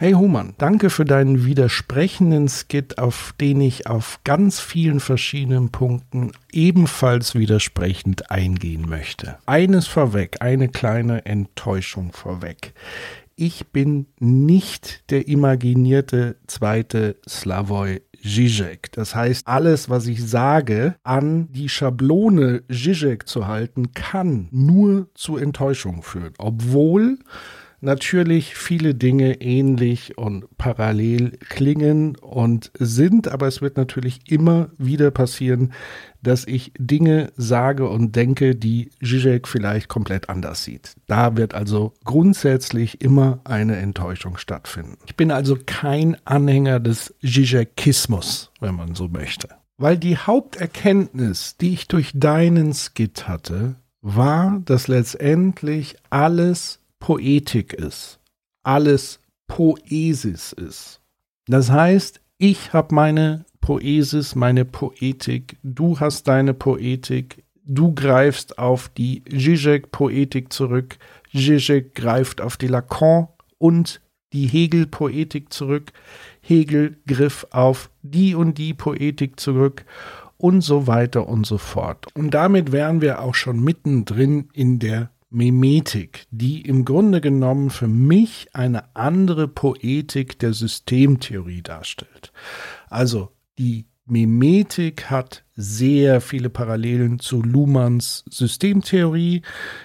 Hey Human, danke für deinen widersprechenden Skit, auf den ich auf ganz vielen verschiedenen Punkten ebenfalls widersprechend eingehen möchte. Eines vorweg, eine kleine Enttäuschung vorweg. Ich bin nicht der imaginierte zweite Slavoj Zizek. Das heißt, alles, was ich sage, an die Schablone Zizek zu halten, kann nur zu Enttäuschung führen. Obwohl natürlich viele Dinge ähnlich und parallel klingen und sind, aber es wird natürlich immer wieder passieren, dass ich Dinge sage und denke, die Zizek vielleicht komplett anders sieht. Da wird also grundsätzlich immer eine Enttäuschung stattfinden. Ich bin also kein Anhänger des Zizekismus, wenn man so möchte. Weil die Haupterkenntnis, die ich durch deinen Skit hatte, war, dass letztendlich alles Poetik ist, alles Poesis ist. Das heißt, ich habe meine Poesis, meine Poetik, du hast deine Poetik, du greifst auf die Zizek-Poetik zurück, Zizek greift auf die Lacan und die Hegel-Poetik zurück, Hegel griff auf die und die Poetik zurück und so weiter und so fort. Und damit wären wir auch schon mittendrin in der Mimetik, die im Grunde genommen für mich eine andere Poetik der Systemtheorie darstellt. Also die Mimetik hat sehr viele Parallelen zu Luhmanns Systemtheorie.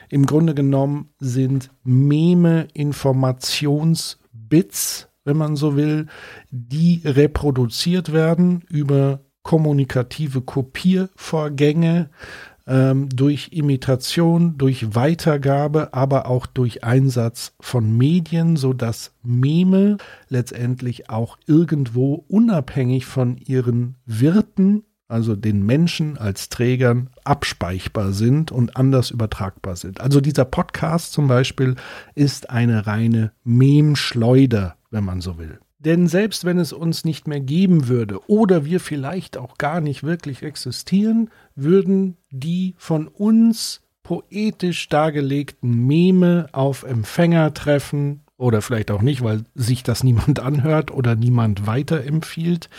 Im Grunde genommen sind Meme Informationsbits, wenn man so will, die reproduziert werden über kommunikative Kopiervorgänge ähm, durch Imitation, durch Weitergabe, aber auch durch Einsatz von Medien, so dass Meme letztendlich auch irgendwo unabhängig von ihren Wirten, also den Menschen als Trägern, abspeichbar sind und anders übertragbar sind. Also dieser Podcast zum Beispiel ist eine reine Mem-Schleuder, wenn man so will. Denn selbst wenn es uns nicht mehr geben würde oder wir vielleicht auch gar nicht wirklich existieren, würden die von uns poetisch dargelegten Meme auf Empfänger treffen oder vielleicht auch nicht, weil sich das niemand anhört oder niemand weiterempfiehlt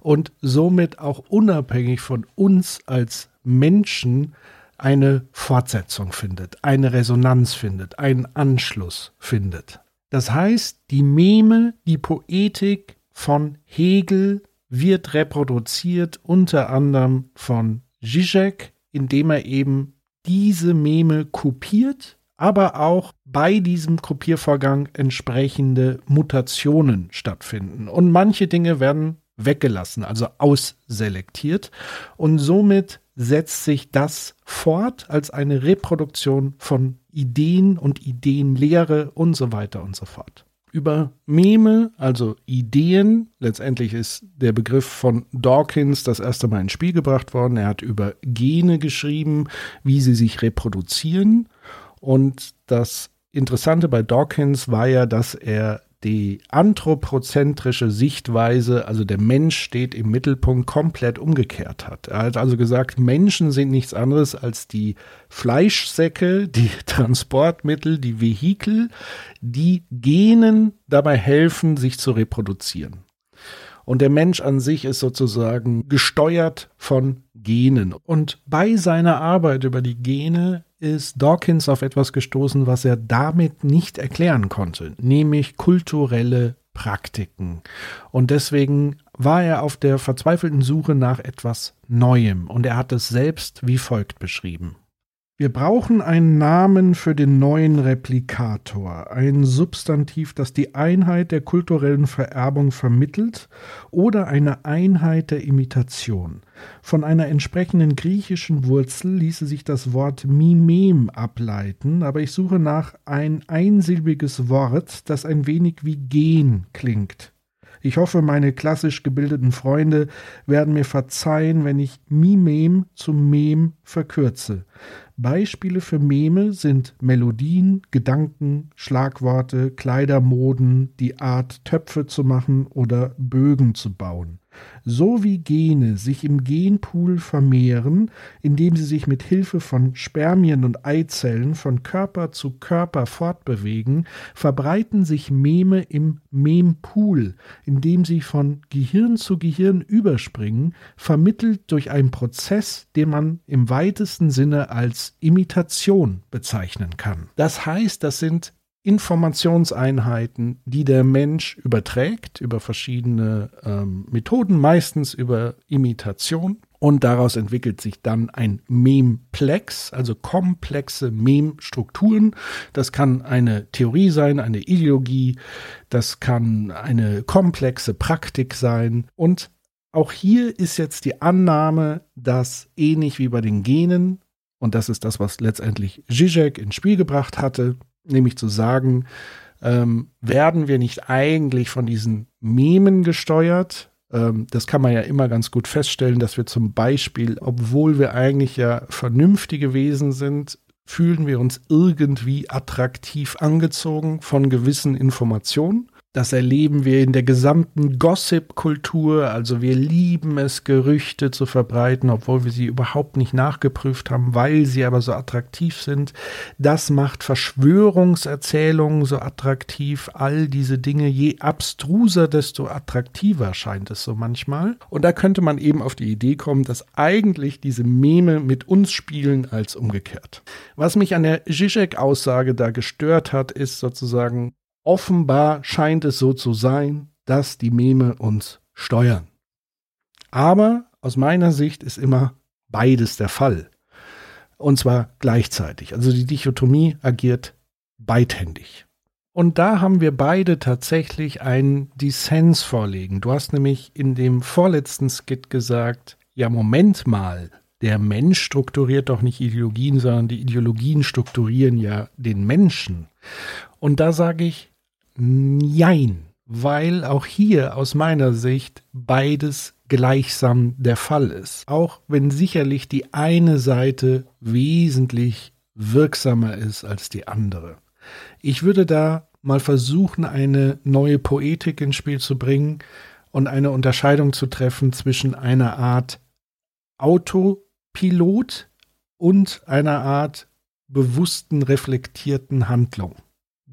und somit auch unabhängig von uns als Menschen eine Fortsetzung findet, eine Resonanz findet, einen Anschluss findet. Das heißt, die Meme, die Poetik von Hegel wird reproduziert unter anderem von Zizek, indem er eben diese Meme kopiert, aber auch bei diesem Kopiervorgang entsprechende Mutationen stattfinden. Und manche Dinge werden weggelassen, also ausselektiert. Und somit setzt sich das fort als eine Reproduktion von Ideen und Ideenlehre und so weiter und so fort. Über Meme, also Ideen, letztendlich ist der Begriff von Dawkins das erste Mal ins Spiel gebracht worden. Er hat über Gene geschrieben, wie sie sich reproduzieren. Und das Interessante bei Dawkins war ja, dass er die anthropozentrische Sichtweise, also der Mensch steht im Mittelpunkt, komplett umgekehrt hat. Er hat also gesagt, Menschen sind nichts anderes als die Fleischsäcke, die Transportmittel, die Vehikel, die Genen dabei helfen, sich zu reproduzieren. Und der Mensch an sich ist sozusagen gesteuert von Genen. Und bei seiner Arbeit über die Gene ist Dawkins auf etwas gestoßen, was er damit nicht erklären konnte, nämlich kulturelle Praktiken. Und deswegen war er auf der verzweifelten Suche nach etwas Neuem und er hat es selbst wie folgt beschrieben. Wir brauchen einen Namen für den neuen Replikator, ein Substantiv, das die Einheit der kulturellen Vererbung vermittelt oder eine Einheit der Imitation. Von einer entsprechenden griechischen Wurzel ließe sich das Wort Mimem ableiten, aber ich suche nach ein einsilbiges Wort, das ein wenig wie Gen klingt. Ich hoffe, meine klassisch gebildeten Freunde werden mir verzeihen, wenn ich Mimem zu Mem verkürze. Beispiele für Meme sind Melodien, Gedanken, Schlagworte, Kleidermoden, die Art Töpfe zu machen oder Bögen zu bauen so wie Gene sich im Genpool vermehren, indem sie sich mit Hilfe von Spermien und Eizellen von Körper zu Körper fortbewegen, verbreiten sich Meme im Mempool, indem sie von Gehirn zu Gehirn überspringen, vermittelt durch einen Prozess, den man im weitesten Sinne als Imitation bezeichnen kann. Das heißt, das sind Informationseinheiten, die der Mensch überträgt über verschiedene ähm, Methoden, meistens über Imitation. Und daraus entwickelt sich dann ein Memplex, also komplexe Mem-Strukturen. Das kann eine Theorie sein, eine Ideologie, das kann eine komplexe Praktik sein. Und auch hier ist jetzt die Annahme, dass ähnlich wie bei den Genen, und das ist das, was letztendlich Zizek ins Spiel gebracht hatte, nämlich zu sagen, ähm, werden wir nicht eigentlich von diesen Memen gesteuert? Ähm, das kann man ja immer ganz gut feststellen, dass wir zum Beispiel, obwohl wir eigentlich ja vernünftige Wesen sind, fühlen wir uns irgendwie attraktiv angezogen von gewissen Informationen. Das erleben wir in der gesamten Gossip-Kultur. Also wir lieben es, Gerüchte zu verbreiten, obwohl wir sie überhaupt nicht nachgeprüft haben, weil sie aber so attraktiv sind. Das macht Verschwörungserzählungen so attraktiv. All diese Dinge, je abstruser, desto attraktiver scheint es so manchmal. Und da könnte man eben auf die Idee kommen, dass eigentlich diese Meme mit uns spielen als umgekehrt. Was mich an der Zizek-Aussage da gestört hat, ist sozusagen, Offenbar scheint es so zu sein, dass die Meme uns steuern. Aber aus meiner Sicht ist immer beides der Fall. Und zwar gleichzeitig. Also die Dichotomie agiert beidhändig. Und da haben wir beide tatsächlich einen Dissens vorlegen. Du hast nämlich in dem vorletzten Skit gesagt, ja, Moment mal, der Mensch strukturiert doch nicht Ideologien, sondern die Ideologien strukturieren ja den Menschen. Und da sage ich, Jein, weil auch hier aus meiner Sicht beides gleichsam der Fall ist. Auch wenn sicherlich die eine Seite wesentlich wirksamer ist als die andere. Ich würde da mal versuchen, eine neue Poetik ins Spiel zu bringen und eine Unterscheidung zu treffen zwischen einer Art Autopilot und einer Art bewussten, reflektierten Handlung.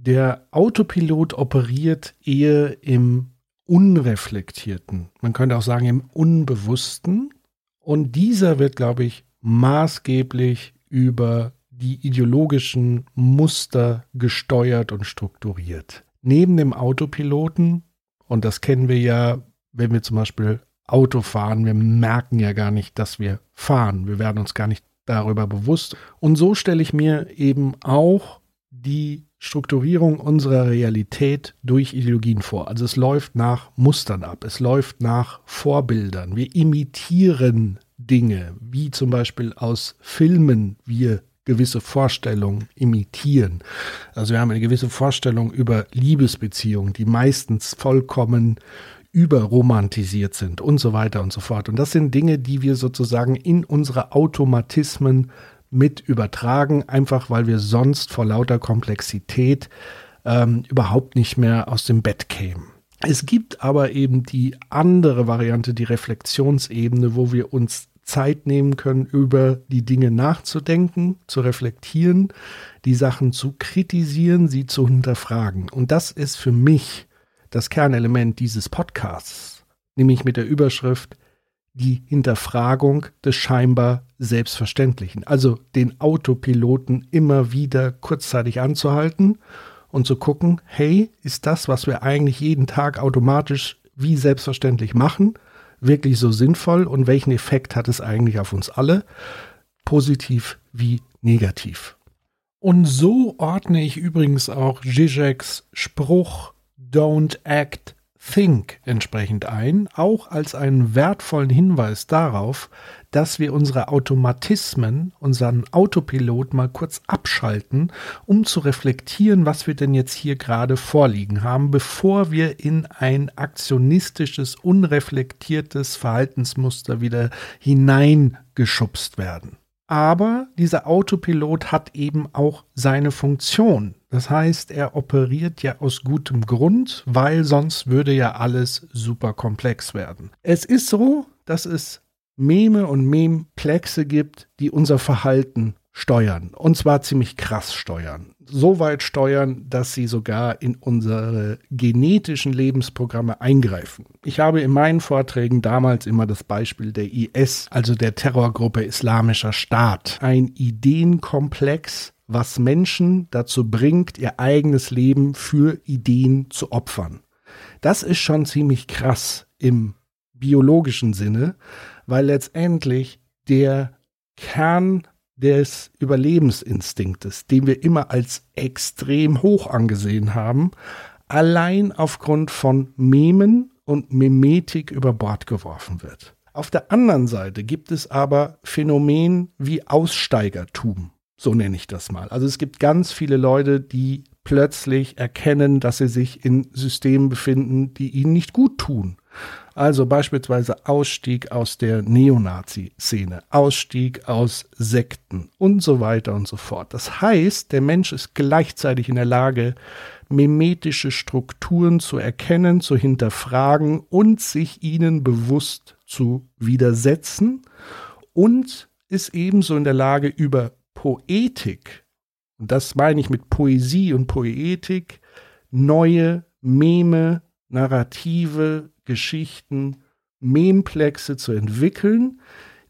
Der Autopilot operiert eher im unreflektierten, man könnte auch sagen im unbewussten. Und dieser wird, glaube ich, maßgeblich über die ideologischen Muster gesteuert und strukturiert. Neben dem Autopiloten, und das kennen wir ja, wenn wir zum Beispiel Auto fahren, wir merken ja gar nicht, dass wir fahren. Wir werden uns gar nicht darüber bewusst. Und so stelle ich mir eben auch die Strukturierung unserer Realität durch Ideologien vor. Also es läuft nach Mustern ab, es läuft nach Vorbildern. Wir imitieren Dinge, wie zum Beispiel aus Filmen wir gewisse Vorstellungen imitieren. Also wir haben eine gewisse Vorstellung über Liebesbeziehungen, die meistens vollkommen überromantisiert sind und so weiter und so fort. Und das sind Dinge, die wir sozusagen in unsere Automatismen mit übertragen, einfach weil wir sonst vor lauter Komplexität ähm, überhaupt nicht mehr aus dem Bett kämen. Es gibt aber eben die andere Variante, die Reflexionsebene, wo wir uns Zeit nehmen können, über die Dinge nachzudenken, zu reflektieren, die Sachen zu kritisieren, sie zu hinterfragen. Und das ist für mich das Kernelement dieses Podcasts, nämlich mit der Überschrift die Hinterfragung des scheinbar Selbstverständlichen. Also den Autopiloten immer wieder kurzzeitig anzuhalten und zu gucken, hey, ist das, was wir eigentlich jeden Tag automatisch wie selbstverständlich machen, wirklich so sinnvoll und welchen Effekt hat es eigentlich auf uns alle, positiv wie negativ. Und so ordne ich übrigens auch Zizeks Spruch Don't act, Think entsprechend ein, auch als einen wertvollen Hinweis darauf, dass wir unsere Automatismen, unseren Autopilot mal kurz abschalten, um zu reflektieren, was wir denn jetzt hier gerade vorliegen haben, bevor wir in ein aktionistisches, unreflektiertes Verhaltensmuster wieder hineingeschubst werden. Aber dieser Autopilot hat eben auch seine Funktion. Das heißt, er operiert ja aus gutem Grund, weil sonst würde ja alles super komplex werden. Es ist so, dass es Meme und Memplexe gibt, die unser Verhalten steuern. Und zwar ziemlich krass steuern. So weit steuern, dass sie sogar in unsere genetischen Lebensprogramme eingreifen. Ich habe in meinen Vorträgen damals immer das Beispiel der IS, also der Terrorgruppe Islamischer Staat. Ein Ideenkomplex, was Menschen dazu bringt, ihr eigenes Leben für Ideen zu opfern. Das ist schon ziemlich krass im biologischen Sinne, weil letztendlich der Kern des Überlebensinstinktes, den wir immer als extrem hoch angesehen haben, allein aufgrund von Memen und Memetik über Bord geworfen wird. Auf der anderen Seite gibt es aber Phänomen wie Aussteigertum, so nenne ich das mal. Also es gibt ganz viele Leute, die plötzlich erkennen, dass sie sich in Systemen befinden, die ihnen nicht gut tun. Also beispielsweise Ausstieg aus der Neonazi-Szene, Ausstieg aus Sekten und so weiter und so fort. Das heißt, der Mensch ist gleichzeitig in der Lage, mimetische Strukturen zu erkennen, zu hinterfragen und sich ihnen bewusst zu widersetzen und ist ebenso in der Lage, über Poetik, und das meine ich mit Poesie und Poetik, neue Meme, Narrative, Geschichten, Memplexe zu entwickeln,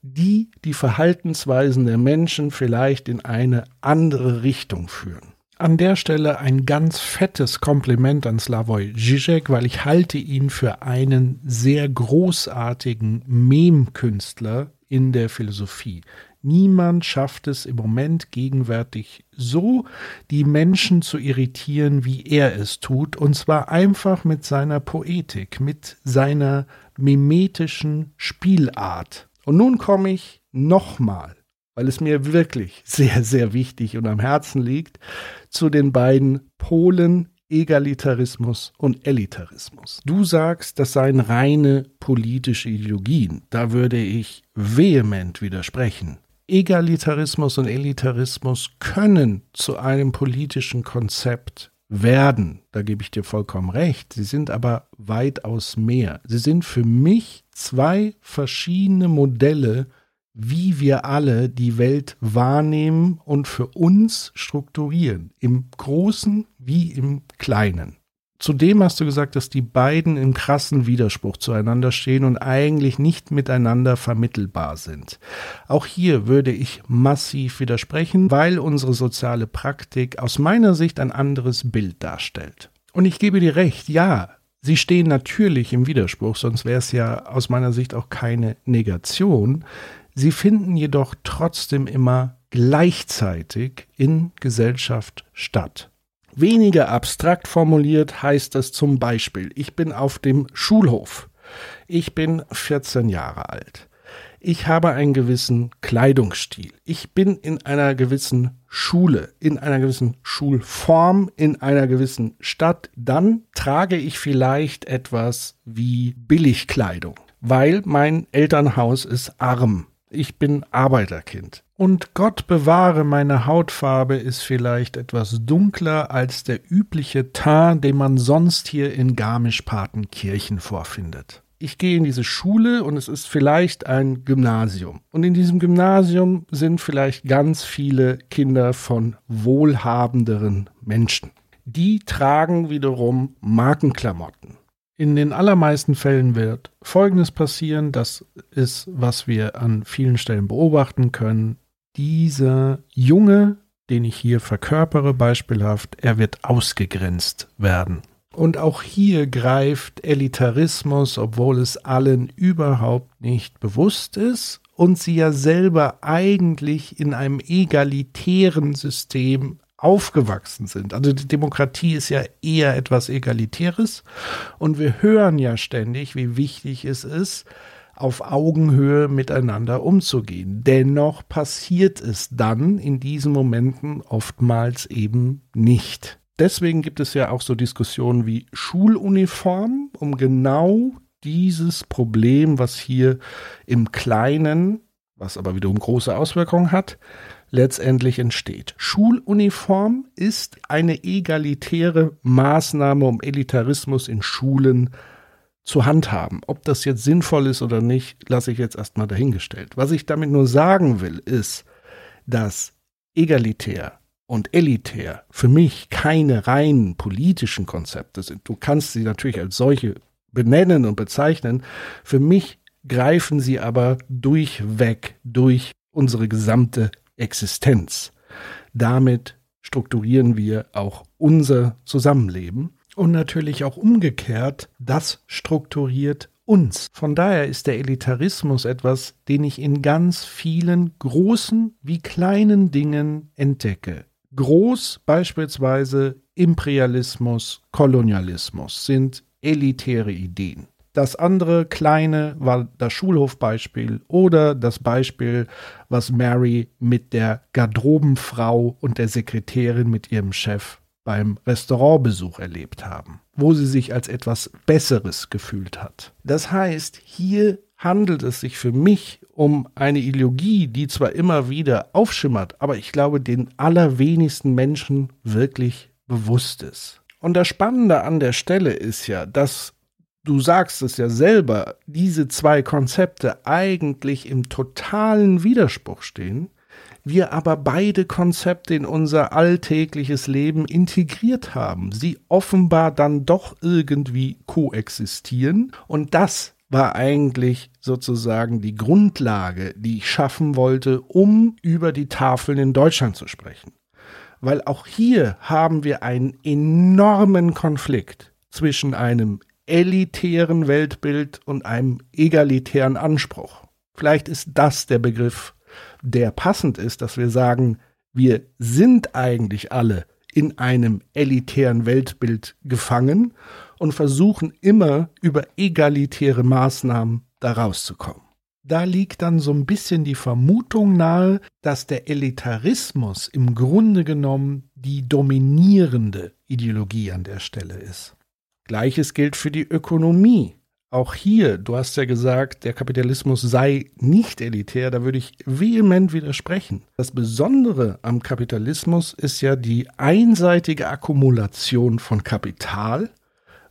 die die Verhaltensweisen der Menschen vielleicht in eine andere Richtung führen. An der Stelle ein ganz fettes Kompliment an Slavoj Žižek, weil ich halte ihn für einen sehr großartigen Mem-Künstler in der Philosophie. Niemand schafft es im Moment gegenwärtig so, die Menschen zu irritieren, wie er es tut, und zwar einfach mit seiner Poetik, mit seiner mimetischen Spielart. Und nun komme ich nochmal, weil es mir wirklich sehr, sehr wichtig und am Herzen liegt, zu den beiden Polen Egalitarismus und Elitarismus. Du sagst, das seien reine politische Ideologien. Da würde ich vehement widersprechen. Egalitarismus und Elitarismus können zu einem politischen Konzept werden. Da gebe ich dir vollkommen recht. Sie sind aber weitaus mehr. Sie sind für mich zwei verschiedene Modelle, wie wir alle die Welt wahrnehmen und für uns strukturieren. Im Großen wie im Kleinen. Zudem hast du gesagt, dass die beiden im krassen Widerspruch zueinander stehen und eigentlich nicht miteinander vermittelbar sind. Auch hier würde ich massiv widersprechen, weil unsere soziale Praktik aus meiner Sicht ein anderes Bild darstellt. Und ich gebe dir recht, ja, sie stehen natürlich im Widerspruch, sonst wäre es ja aus meiner Sicht auch keine Negation. Sie finden jedoch trotzdem immer gleichzeitig in Gesellschaft statt. Weniger abstrakt formuliert heißt das zum Beispiel, ich bin auf dem Schulhof. Ich bin 14 Jahre alt. Ich habe einen gewissen Kleidungsstil. Ich bin in einer gewissen Schule, in einer gewissen Schulform, in einer gewissen Stadt. Dann trage ich vielleicht etwas wie Billigkleidung, weil mein Elternhaus ist arm. Ich bin Arbeiterkind. Und Gott bewahre, meine Hautfarbe ist vielleicht etwas dunkler als der übliche Teint, den man sonst hier in Garmisch-Partenkirchen vorfindet. Ich gehe in diese Schule und es ist vielleicht ein Gymnasium. Und in diesem Gymnasium sind vielleicht ganz viele Kinder von wohlhabenderen Menschen. Die tragen wiederum Markenklamotten. In den allermeisten Fällen wird Folgendes passieren, das ist, was wir an vielen Stellen beobachten können dieser Junge, den ich hier verkörpere, beispielhaft, er wird ausgegrenzt werden. Und auch hier greift Elitarismus, obwohl es allen überhaupt nicht bewusst ist und sie ja selber eigentlich in einem egalitären System aufgewachsen sind. Also die Demokratie ist ja eher etwas Egalitäres und wir hören ja ständig, wie wichtig es ist, auf Augenhöhe miteinander umzugehen. Dennoch passiert es dann in diesen Momenten oftmals eben nicht. Deswegen gibt es ja auch so Diskussionen wie Schuluniform, um genau dieses Problem, was hier im Kleinen was aber wiederum große Auswirkungen hat, letztendlich entsteht. Schuluniform ist eine egalitäre Maßnahme, um Elitarismus in Schulen zu handhaben. Ob das jetzt sinnvoll ist oder nicht, lasse ich jetzt erstmal dahingestellt. Was ich damit nur sagen will, ist, dass egalitär und elitär für mich keine reinen politischen Konzepte sind. Du kannst sie natürlich als solche benennen und bezeichnen. Für mich greifen sie aber durchweg durch unsere gesamte Existenz. Damit strukturieren wir auch unser Zusammenleben und natürlich auch umgekehrt, das strukturiert uns. Von daher ist der Elitarismus etwas, den ich in ganz vielen großen wie kleinen Dingen entdecke. Groß beispielsweise Imperialismus, Kolonialismus sind elitäre Ideen. Das andere kleine war das Schulhofbeispiel oder das Beispiel, was Mary mit der Garderobenfrau und der Sekretärin mit ihrem Chef beim Restaurantbesuch erlebt haben, wo sie sich als etwas Besseres gefühlt hat. Das heißt, hier handelt es sich für mich um eine Ideologie, die zwar immer wieder aufschimmert, aber ich glaube, den allerwenigsten Menschen wirklich bewusst ist. Und das Spannende an der Stelle ist ja, dass du sagst es ja selber, diese zwei Konzepte eigentlich im totalen Widerspruch stehen, wir aber beide Konzepte in unser alltägliches Leben integriert haben, sie offenbar dann doch irgendwie koexistieren und das war eigentlich sozusagen die Grundlage, die ich schaffen wollte, um über die Tafeln in Deutschland zu sprechen. Weil auch hier haben wir einen enormen Konflikt zwischen einem elitären Weltbild und einem egalitären Anspruch. Vielleicht ist das der Begriff, der passend ist, dass wir sagen, wir sind eigentlich alle in einem elitären Weltbild gefangen und versuchen immer über egalitäre Maßnahmen da rauszukommen. Da liegt dann so ein bisschen die Vermutung nahe, dass der Elitarismus im Grunde genommen die dominierende Ideologie an der Stelle ist. Gleiches gilt für die Ökonomie. Auch hier, du hast ja gesagt, der Kapitalismus sei nicht elitär, da würde ich vehement widersprechen. Das Besondere am Kapitalismus ist ja die einseitige Akkumulation von Kapital,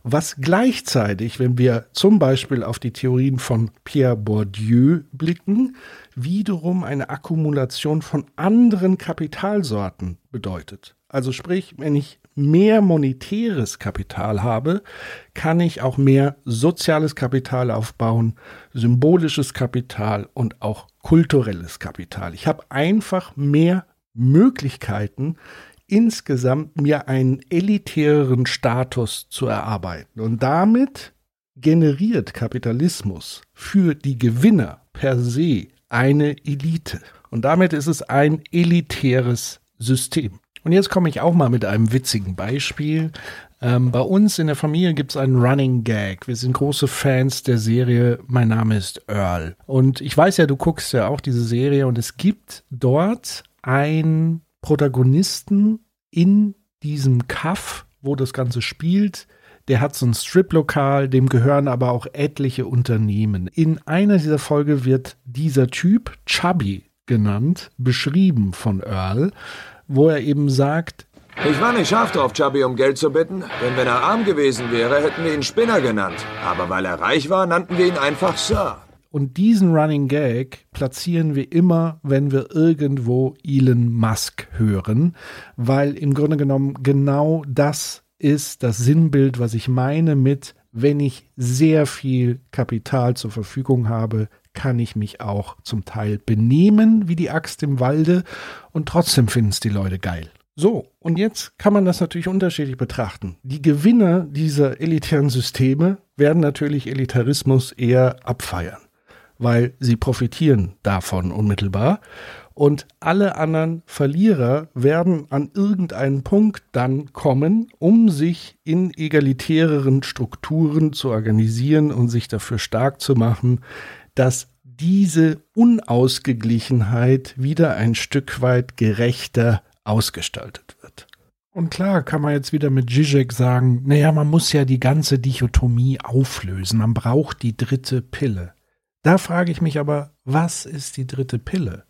was gleichzeitig, wenn wir zum Beispiel auf die Theorien von Pierre Bourdieu blicken, wiederum eine Akkumulation von anderen Kapitalsorten bedeutet. Also sprich, wenn ich mehr monetäres Kapital habe, kann ich auch mehr soziales Kapital aufbauen, symbolisches Kapital und auch kulturelles Kapital. Ich habe einfach mehr Möglichkeiten, insgesamt mir einen elitäreren Status zu erarbeiten. Und damit generiert Kapitalismus für die Gewinner per se eine Elite. Und damit ist es ein elitäres System. Und jetzt komme ich auch mal mit einem witzigen Beispiel. Ähm, bei uns in der Familie gibt es einen Running Gag. Wir sind große Fans der Serie Mein Name ist Earl. Und ich weiß ja, du guckst ja auch diese Serie und es gibt dort einen Protagonisten in diesem Kaff, wo das Ganze spielt. Der hat so ein Strip-Lokal, dem gehören aber auch etliche Unternehmen. In einer dieser Folge wird dieser Typ Chubby genannt, beschrieben von Earl wo er eben sagt, ich war nicht scharf drauf, Chubby um Geld zu bitten, denn wenn er arm gewesen wäre, hätten wir ihn Spinner genannt. Aber weil er reich war, nannten wir ihn einfach Sir. Und diesen Running Gag platzieren wir immer, wenn wir irgendwo Elon Musk hören, weil im Grunde genommen genau das ist das Sinnbild, was ich meine mit, wenn ich sehr viel Kapital zur Verfügung habe, kann ich mich auch zum Teil benehmen wie die Axt im Walde und trotzdem finden es die Leute geil. So, und jetzt kann man das natürlich unterschiedlich betrachten. Die Gewinner dieser elitären Systeme werden natürlich Elitarismus eher abfeiern, weil sie profitieren davon unmittelbar. Und alle anderen Verlierer werden an irgendeinen Punkt dann kommen, um sich in egalitäreren Strukturen zu organisieren und sich dafür stark zu machen, dass diese Unausgeglichenheit wieder ein Stück weit gerechter ausgestaltet wird. Und klar kann man jetzt wieder mit Zizek sagen, naja, man muss ja die ganze Dichotomie auflösen, man braucht die dritte Pille. Da frage ich mich aber, was ist die dritte Pille?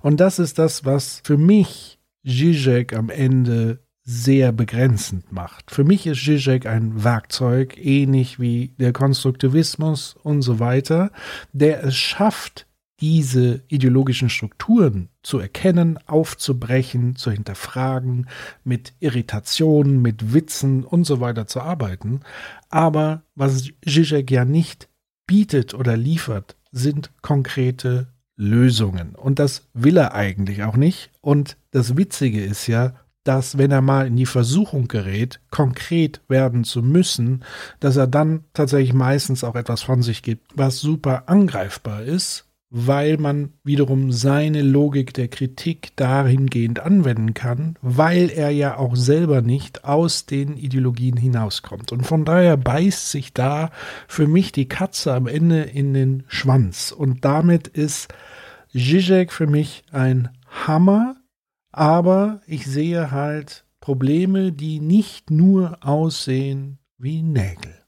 Und das ist das, was für mich Zizek am Ende sehr begrenzend macht. Für mich ist Zizek ein Werkzeug, ähnlich wie der Konstruktivismus und so weiter, der es schafft, diese ideologischen Strukturen zu erkennen, aufzubrechen, zu hinterfragen, mit Irritationen, mit Witzen und so weiter zu arbeiten. Aber was Zizek ja nicht bietet oder liefert, sind konkrete Lösungen. Und das will er eigentlich auch nicht. Und das Witzige ist ja, dass wenn er mal in die Versuchung gerät, konkret werden zu müssen, dass er dann tatsächlich meistens auch etwas von sich gibt, was super angreifbar ist, weil man wiederum seine Logik der Kritik dahingehend anwenden kann, weil er ja auch selber nicht aus den Ideologien hinauskommt. Und von daher beißt sich da für mich die Katze am Ende in den Schwanz. Und damit ist Zizek für mich ein Hammer, aber ich sehe halt Probleme, die nicht nur aussehen wie Nägel.